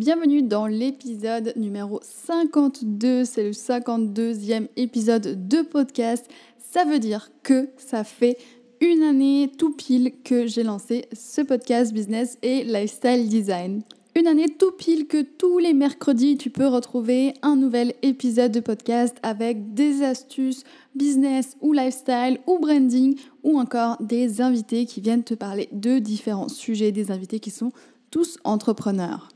Bienvenue dans l'épisode numéro 52. C'est le 52e épisode de podcast. Ça veut dire que ça fait une année tout pile que j'ai lancé ce podcast business et lifestyle design. Une année tout pile que tous les mercredis, tu peux retrouver un nouvel épisode de podcast avec des astuces business ou lifestyle ou branding ou encore des invités qui viennent te parler de différents sujets, des invités qui sont tous entrepreneurs.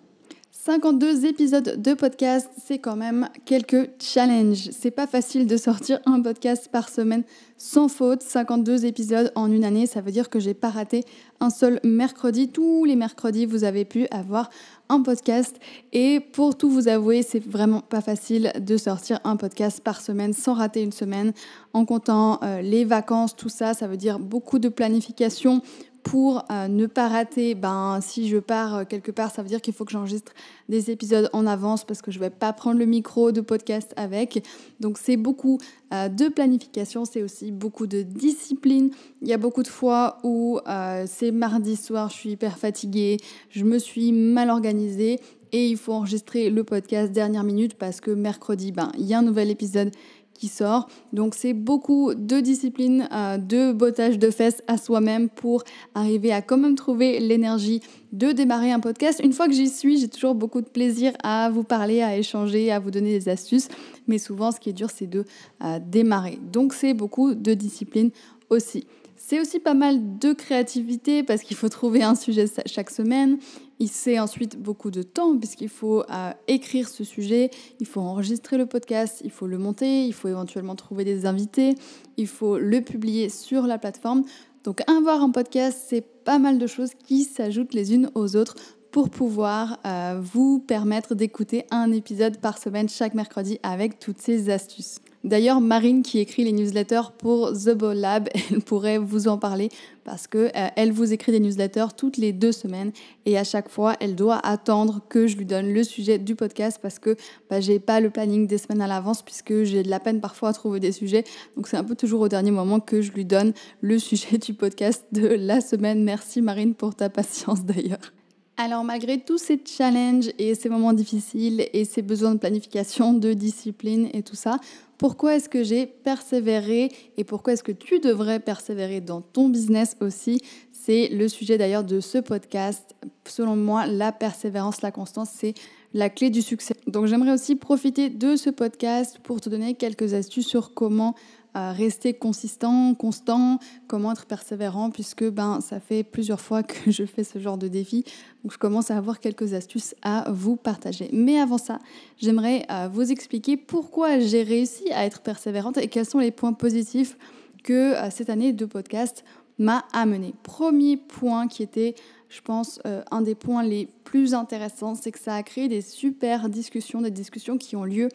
52 épisodes de podcast, c'est quand même quelques challenges. C'est pas facile de sortir un podcast par semaine sans faute. 52 épisodes en une année, ça veut dire que j'ai pas raté un seul mercredi. Tous les mercredis, vous avez pu avoir un podcast. Et pour tout vous avouer, c'est vraiment pas facile de sortir un podcast par semaine sans rater une semaine. En comptant euh, les vacances, tout ça, ça veut dire beaucoup de planification pour euh, ne pas rater, ben, si je pars euh, quelque part, ça veut dire qu'il faut que j'enregistre des épisodes en avance parce que je ne vais pas prendre le micro de podcast avec. Donc c'est beaucoup euh, de planification, c'est aussi beaucoup de discipline. Il y a beaucoup de fois où c'est mardi soir, je suis hyper fatiguée, je me suis mal organisée et il faut enregistrer le podcast dernière minute parce que mercredi, ben, il y a un nouvel épisode qui sort. Donc c'est beaucoup de discipline, euh, de bottage de fesses à soi-même pour arriver à quand même trouver l'énergie de démarrer un podcast. Une fois que j'y suis, j'ai toujours beaucoup de plaisir à vous parler, à échanger, à vous donner des astuces. Mais souvent, ce qui est dur, c'est de euh, démarrer. Donc c'est beaucoup de discipline aussi. C'est aussi pas mal de créativité parce qu'il faut trouver un sujet chaque semaine. Il c'est ensuite beaucoup de temps puisqu'il faut euh, écrire ce sujet, il faut enregistrer le podcast, il faut le monter, il faut éventuellement trouver des invités, il faut le publier sur la plateforme. Donc avoir un podcast, c'est pas mal de choses qui s'ajoutent les unes aux autres pour pouvoir euh, vous permettre d'écouter un épisode par semaine chaque mercredi avec toutes ces astuces. D'ailleurs, Marine qui écrit les newsletters pour The Ball Lab, elle pourrait vous en parler parce que euh, elle vous écrit des newsletters toutes les deux semaines et à chaque fois, elle doit attendre que je lui donne le sujet du podcast parce que bah, j'ai pas le planning des semaines à l'avance puisque j'ai de la peine parfois à trouver des sujets. Donc c'est un peu toujours au dernier moment que je lui donne le sujet du podcast de la semaine. Merci Marine pour ta patience d'ailleurs. Alors malgré tous ces challenges et ces moments difficiles et ces besoins de planification, de discipline et tout ça, pourquoi est-ce que j'ai persévéré et pourquoi est-ce que tu devrais persévérer dans ton business aussi? C'est le sujet d'ailleurs de ce podcast. Selon moi, la persévérance, la constance, c'est la clé du succès. Donc j'aimerais aussi profiter de ce podcast pour te donner quelques astuces sur comment rester consistant, constant, comment être persévérant, puisque ben, ça fait plusieurs fois que je fais ce genre de défi. Donc je commence à avoir quelques astuces à vous partager. Mais avant ça, j'aimerais euh, vous expliquer pourquoi j'ai réussi à être persévérante et quels sont les points positifs que euh, cette année de podcast m'a amené. Premier point qui était je pense, euh, un des points les plus intéressants, c'est que ça a créé des super discussions, des discussions qui ont lieu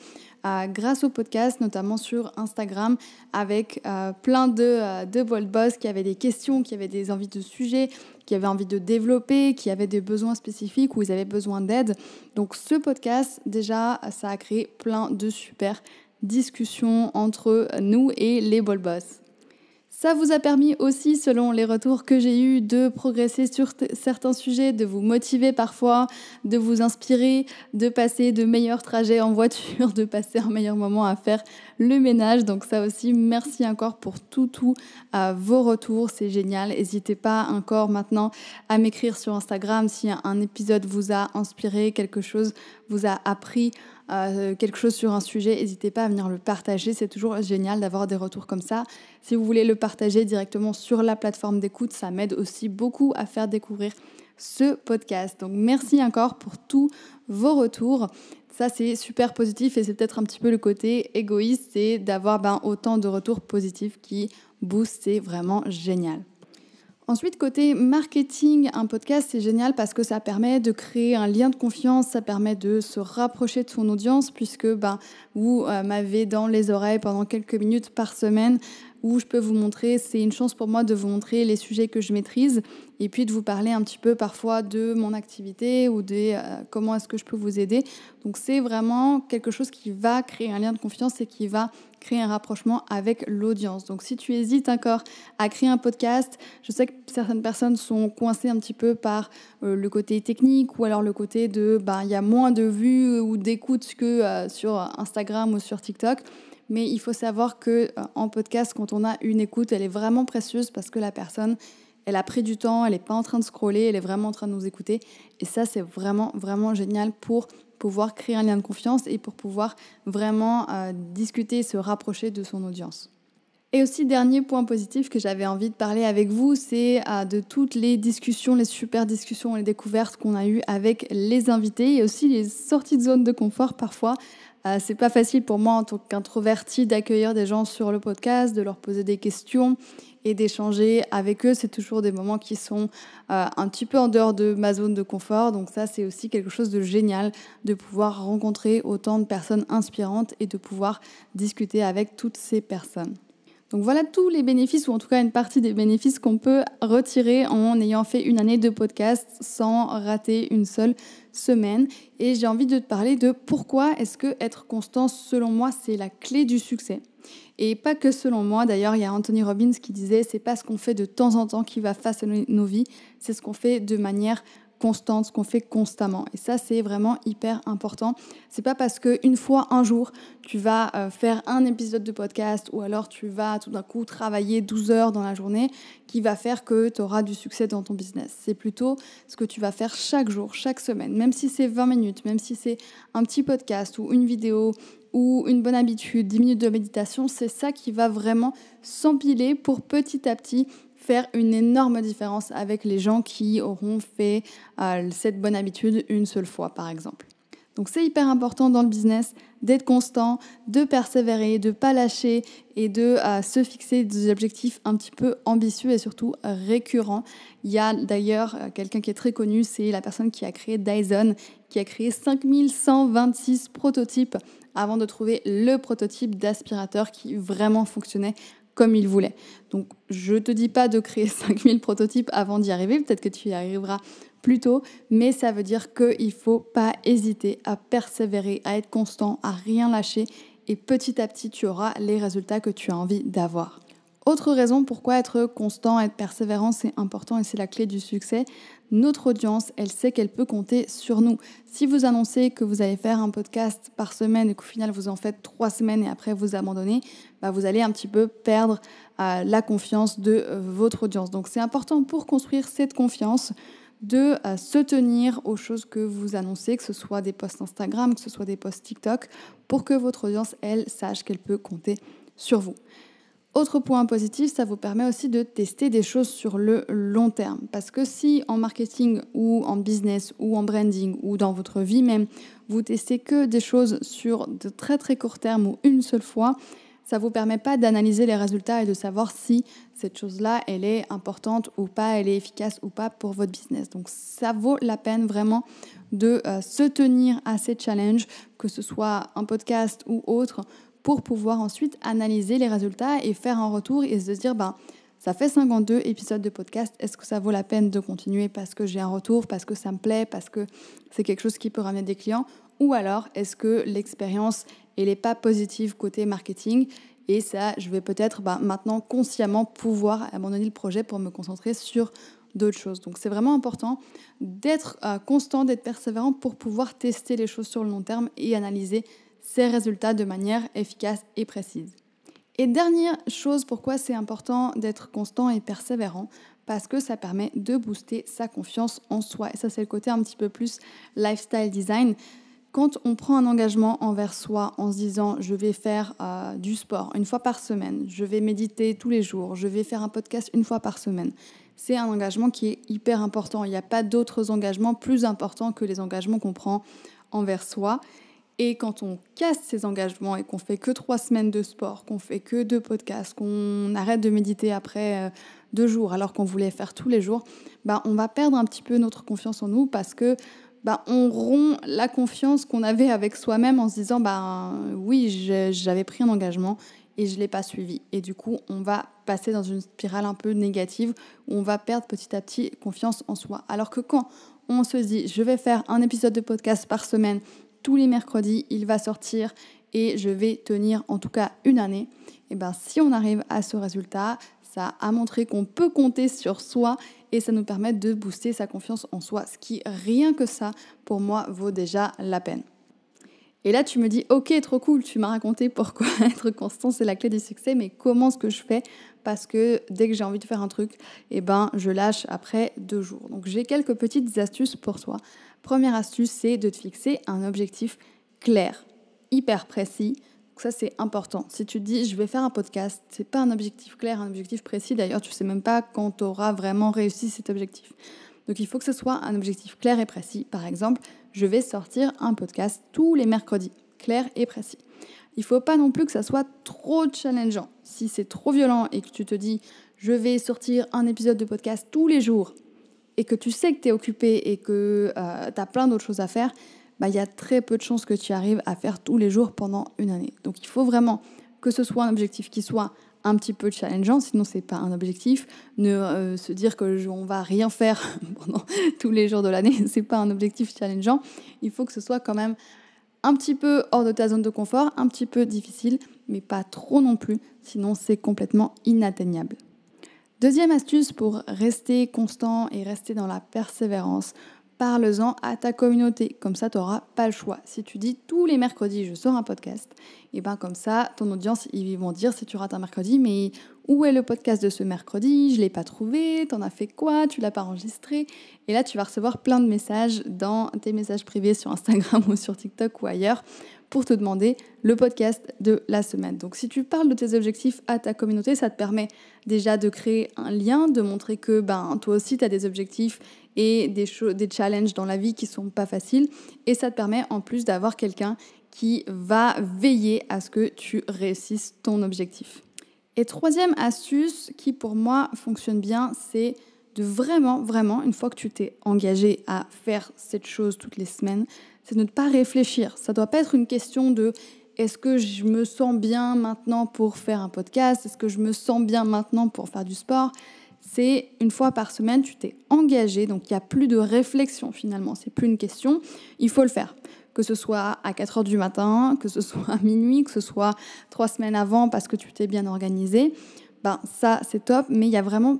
euh, grâce au podcast, notamment sur Instagram, avec euh, plein de, de boss qui avaient des questions, qui avaient des envies de sujets, qui avaient envie de développer, qui avaient des besoins spécifiques ou ils avaient besoin d'aide. Donc ce podcast, déjà, ça a créé plein de super discussions entre nous et les ball boss. Ça vous a permis aussi, selon les retours que j'ai eus, de progresser sur certains sujets, de vous motiver parfois, de vous inspirer, de passer de meilleurs trajets en voiture, de passer un meilleur moment à faire le ménage. Donc ça aussi, merci encore pour tout, tout vos retours. C'est génial. N'hésitez pas encore maintenant à m'écrire sur Instagram si un épisode vous a inspiré, quelque chose vous a appris euh, quelque chose sur un sujet, n'hésitez pas à venir le partager. C'est toujours génial d'avoir des retours comme ça. Si vous voulez le partager directement sur la plateforme d'écoute, ça m'aide aussi beaucoup à faire découvrir ce podcast. Donc merci encore pour tous vos retours. Ça, c'est super positif et c'est peut-être un petit peu le côté égoïste, c'est d'avoir ben, autant de retours positifs qui boostent. C'est vraiment génial. Ensuite, côté marketing, un podcast, c'est génial parce que ça permet de créer un lien de confiance, ça permet de se rapprocher de son audience puisque ben, vous euh, m'avez dans les oreilles pendant quelques minutes par semaine où je peux vous montrer, c'est une chance pour moi de vous montrer les sujets que je maîtrise et puis de vous parler un petit peu parfois de mon activité ou de euh, comment est-ce que je peux vous aider. Donc c'est vraiment quelque chose qui va créer un lien de confiance et qui va créer un rapprochement avec l'audience. Donc si tu hésites encore à créer un podcast, je sais que certaines personnes sont coincées un petit peu par euh, le côté technique ou alors le côté de ben il y a moins de vues ou d'écoutes que euh, sur Instagram ou sur TikTok. Mais il faut savoir que euh, en podcast, quand on a une écoute, elle est vraiment précieuse parce que la personne, elle a pris du temps, elle n'est pas en train de scroller, elle est vraiment en train de nous écouter. Et ça, c'est vraiment, vraiment génial pour pouvoir créer un lien de confiance et pour pouvoir vraiment euh, discuter et se rapprocher de son audience. Et aussi, dernier point positif que j'avais envie de parler avec vous, c'est euh, de toutes les discussions, les super discussions les découvertes qu'on a eues avec les invités et aussi les sorties de zone de confort parfois. Euh, c'est pas facile pour moi en tant qu'introverti d'accueillir des gens sur le podcast, de leur poser des questions et d'échanger avec eux. C'est toujours des moments qui sont euh, un petit peu en dehors de ma zone de confort. Donc ça, c'est aussi quelque chose de génial de pouvoir rencontrer autant de personnes inspirantes et de pouvoir discuter avec toutes ces personnes. Donc voilà tous les bénéfices, ou en tout cas une partie des bénéfices qu'on peut retirer en ayant fait une année de podcast sans rater une seule semaine. Et j'ai envie de te parler de pourquoi est-ce que être constant, selon moi, c'est la clé du succès. Et pas que selon moi, d'ailleurs, il y a Anthony Robbins qui disait c'est pas ce qu'on fait de temps en temps qui va façonner nos vies, c'est ce qu'on fait de manière constante, ce qu'on fait constamment. Et ça, c'est vraiment hyper important. C'est pas parce que une fois, un jour, tu vas euh, faire un épisode de podcast ou alors tu vas tout d'un coup travailler 12 heures dans la journée qui va faire que tu auras du succès dans ton business. C'est plutôt ce que tu vas faire chaque jour, chaque semaine, même si c'est 20 minutes, même si c'est un petit podcast ou une vidéo ou une bonne habitude, 10 minutes de méditation, c'est ça qui va vraiment s'empiler pour petit à petit faire une énorme différence avec les gens qui auront fait euh, cette bonne habitude une seule fois, par exemple. Donc c'est hyper important dans le business d'être constant, de persévérer, de pas lâcher et de euh, se fixer des objectifs un petit peu ambitieux et surtout récurrents. Il y a d'ailleurs euh, quelqu'un qui est très connu, c'est la personne qui a créé Dyson, qui a créé 5126 prototypes avant de trouver le prototype d'aspirateur qui vraiment fonctionnait comme il voulait. Donc je te dis pas de créer 5000 prototypes avant d'y arriver, peut-être que tu y arriveras plus tôt, mais ça veut dire qu'il ne faut pas hésiter à persévérer, à être constant, à rien lâcher et petit à petit tu auras les résultats que tu as envie d'avoir. Autre raison pourquoi être constant, être persévérant, c'est important et c'est la clé du succès, notre audience, elle sait qu'elle peut compter sur nous. Si vous annoncez que vous allez faire un podcast par semaine et qu'au final vous en faites trois semaines et après vous abandonnez, bah vous allez un petit peu perdre euh, la confiance de euh, votre audience. Donc c'est important pour construire cette confiance de euh, se tenir aux choses que vous annoncez, que ce soit des posts Instagram, que ce soit des posts TikTok, pour que votre audience, elle, sache qu'elle peut compter sur vous. Autre point positif, ça vous permet aussi de tester des choses sur le long terme. Parce que si en marketing ou en business ou en branding ou dans votre vie même, vous testez que des choses sur de très très court terme ou une seule fois, ça ne vous permet pas d'analyser les résultats et de savoir si cette chose-là, elle est importante ou pas, elle est efficace ou pas pour votre business. Donc ça vaut la peine vraiment de euh, se tenir à ces challenges, que ce soit un podcast ou autre, pour pouvoir ensuite analyser les résultats et faire un retour et se dire, ben, ça fait 52 épisodes de podcast, est-ce que ça vaut la peine de continuer parce que j'ai un retour, parce que ça me plaît, parce que c'est quelque chose qui peut ramener des clients? Ou alors, est-ce que l'expérience, n'est pas positive côté marketing et ça, je vais peut-être ben, maintenant consciemment pouvoir abandonner le projet pour me concentrer sur d'autres choses. Donc c'est vraiment important d'être euh, constant, d'être persévérant pour pouvoir tester les choses sur le long terme et analyser ses résultats de manière efficace et précise. Et dernière chose, pourquoi c'est important d'être constant et persévérant? Parce que ça permet de booster sa confiance en soi. Et ça, c'est le côté un petit peu plus lifestyle design. Quand on prend un engagement envers soi en se disant je vais faire euh, du sport une fois par semaine, je vais méditer tous les jours, je vais faire un podcast une fois par semaine, c'est un engagement qui est hyper important. Il n'y a pas d'autres engagements plus importants que les engagements qu'on prend envers soi. Et quand on casse ses engagements et qu'on fait que trois semaines de sport, qu'on fait que deux podcasts, qu'on arrête de méditer après euh, deux jours alors qu'on voulait faire tous les jours, bah, on va perdre un petit peu notre confiance en nous parce que bah, on rompt la confiance qu'on avait avec soi-même en se disant bah, oui, j'avais pris un engagement et je ne l'ai pas suivi. Et du coup, on va passer dans une spirale un peu négative où on va perdre petit à petit confiance en soi. Alors que quand on se dit je vais faire un épisode de podcast par semaine, tous les mercredis, il va sortir et je vais tenir en tout cas une année, et bien si on arrive à ce résultat, ça a montré qu'on peut compter sur soi et ça nous permet de booster sa confiance en soi, ce qui rien que ça, pour moi, vaut déjà la peine. Et là, tu me dis, ok, trop cool, tu m'as raconté pourquoi être constant, c'est la clé du succès, mais comment est-ce que je fais Parce que dès que j'ai envie de faire un truc, eh ben, je lâche après deux jours. Donc, j'ai quelques petites astuces pour toi. Première astuce, c'est de te fixer un objectif clair, hyper précis, ça, c'est important. Si tu te dis, je vais faire un podcast, c'est pas un objectif clair, un objectif précis. D'ailleurs, tu sais même pas quand tu auras vraiment réussi cet objectif. Donc, il faut que ce soit un objectif clair et précis. Par exemple, je vais sortir un podcast tous les mercredis. Clair et précis. Il faut pas non plus que ça soit trop challengeant. Si c'est trop violent et que tu te dis, je vais sortir un épisode de podcast tous les jours et que tu sais que tu es occupé et que euh, tu as plein d'autres choses à faire, bah, il y a très peu de chances que tu arrives à faire tous les jours pendant une année. Donc il faut vraiment que ce soit un objectif qui soit un petit peu challengeant, sinon c'est pas un objectif. Ne euh, se dire que on va rien faire pendant tous les jours de l'année, c'est pas un objectif challengeant. Il faut que ce soit quand même un petit peu hors de ta zone de confort, un petit peu difficile, mais pas trop non plus, sinon c'est complètement inatteignable. Deuxième astuce pour rester constant et rester dans la persévérance parle-en à ta communauté. Comme ça, tu n'auras pas le choix. Si tu dis tous les mercredis, je sors un podcast, et ben comme ça, ton audience, ils vont dire si tu rates un mercredi, mais où est le podcast de ce mercredi? Je l'ai pas trouvé. T'en as fait quoi? Tu l'as pas enregistré? Et là, tu vas recevoir plein de messages dans tes messages privés sur Instagram ou sur TikTok ou ailleurs pour te demander le podcast de la semaine. Donc si tu parles de tes objectifs à ta communauté, ça te permet déjà de créer un lien, de montrer que ben, toi aussi tu as des objectifs et des, des challenges dans la vie qui sont pas faciles. Et ça te permet en plus d'avoir quelqu'un qui va veiller à ce que tu réussisses ton objectif. Et troisième astuce qui pour moi fonctionne bien, c'est de vraiment, vraiment, une fois que tu t'es engagé à faire cette chose toutes les semaines, c'est de ne pas réfléchir. Ça ne doit pas être une question de est-ce que je me sens bien maintenant pour faire un podcast Est-ce que je me sens bien maintenant pour faire du sport C'est une fois par semaine, tu t'es engagé, donc il n'y a plus de réflexion finalement. C'est plus une question, il faut le faire. Que ce soit à 4 heures du matin, que ce soit à minuit, que ce soit trois semaines avant parce que tu t'es bien organisé, ben ça c'est top, mais il y a vraiment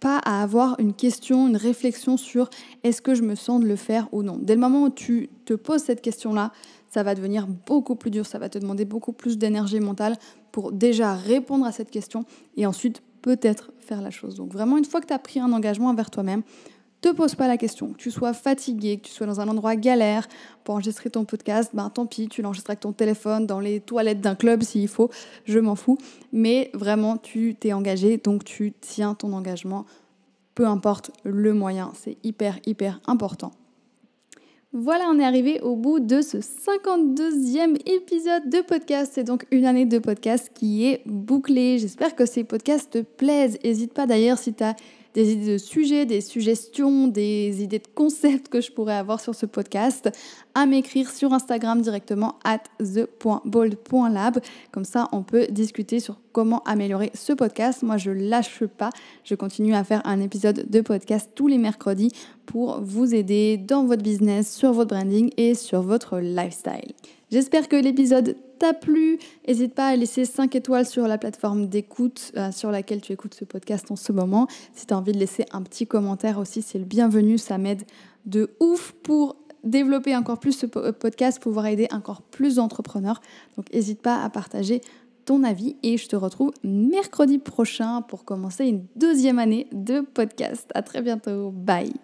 pas à avoir une question, une réflexion sur est-ce que je me sens de le faire ou non. Dès le moment où tu te poses cette question-là, ça va devenir beaucoup plus dur, ça va te demander beaucoup plus d'énergie mentale pour déjà répondre à cette question et ensuite peut-être faire la chose. Donc vraiment, une fois que tu as pris un engagement envers toi-même, te pose pas la question. Que tu sois fatigué, que tu sois dans un endroit galère pour enregistrer ton podcast, ben tant pis, tu l'enregistres avec ton téléphone dans les toilettes d'un club s'il faut, je m'en fous. Mais vraiment, tu t'es engagé, donc tu tiens ton engagement, peu importe le moyen. C'est hyper, hyper important. Voilà, on est arrivé au bout de ce 52e épisode de podcast. C'est donc une année de podcast qui est bouclée. J'espère que ces podcasts te plaisent. N'hésite pas d'ailleurs si tu as des idées de sujets, des suggestions, des idées de concepts que je pourrais avoir sur ce podcast, à m'écrire sur Instagram directement at the.bold.lab. Comme ça, on peut discuter sur comment améliorer ce podcast. Moi, je lâche pas. Je continue à faire un épisode de podcast tous les mercredis pour vous aider dans votre business, sur votre branding et sur votre lifestyle. J'espère que l'épisode t'a plu. N'hésite pas à laisser 5 étoiles sur la plateforme d'écoute euh, sur laquelle tu écoutes ce podcast en ce moment. Si tu as envie de laisser un petit commentaire aussi, c'est le bienvenu. Ça m'aide de ouf pour développer encore plus ce podcast, pouvoir aider encore plus d'entrepreneurs. Donc n'hésite pas à partager ton avis et je te retrouve mercredi prochain pour commencer une deuxième année de podcast. À très bientôt. Bye.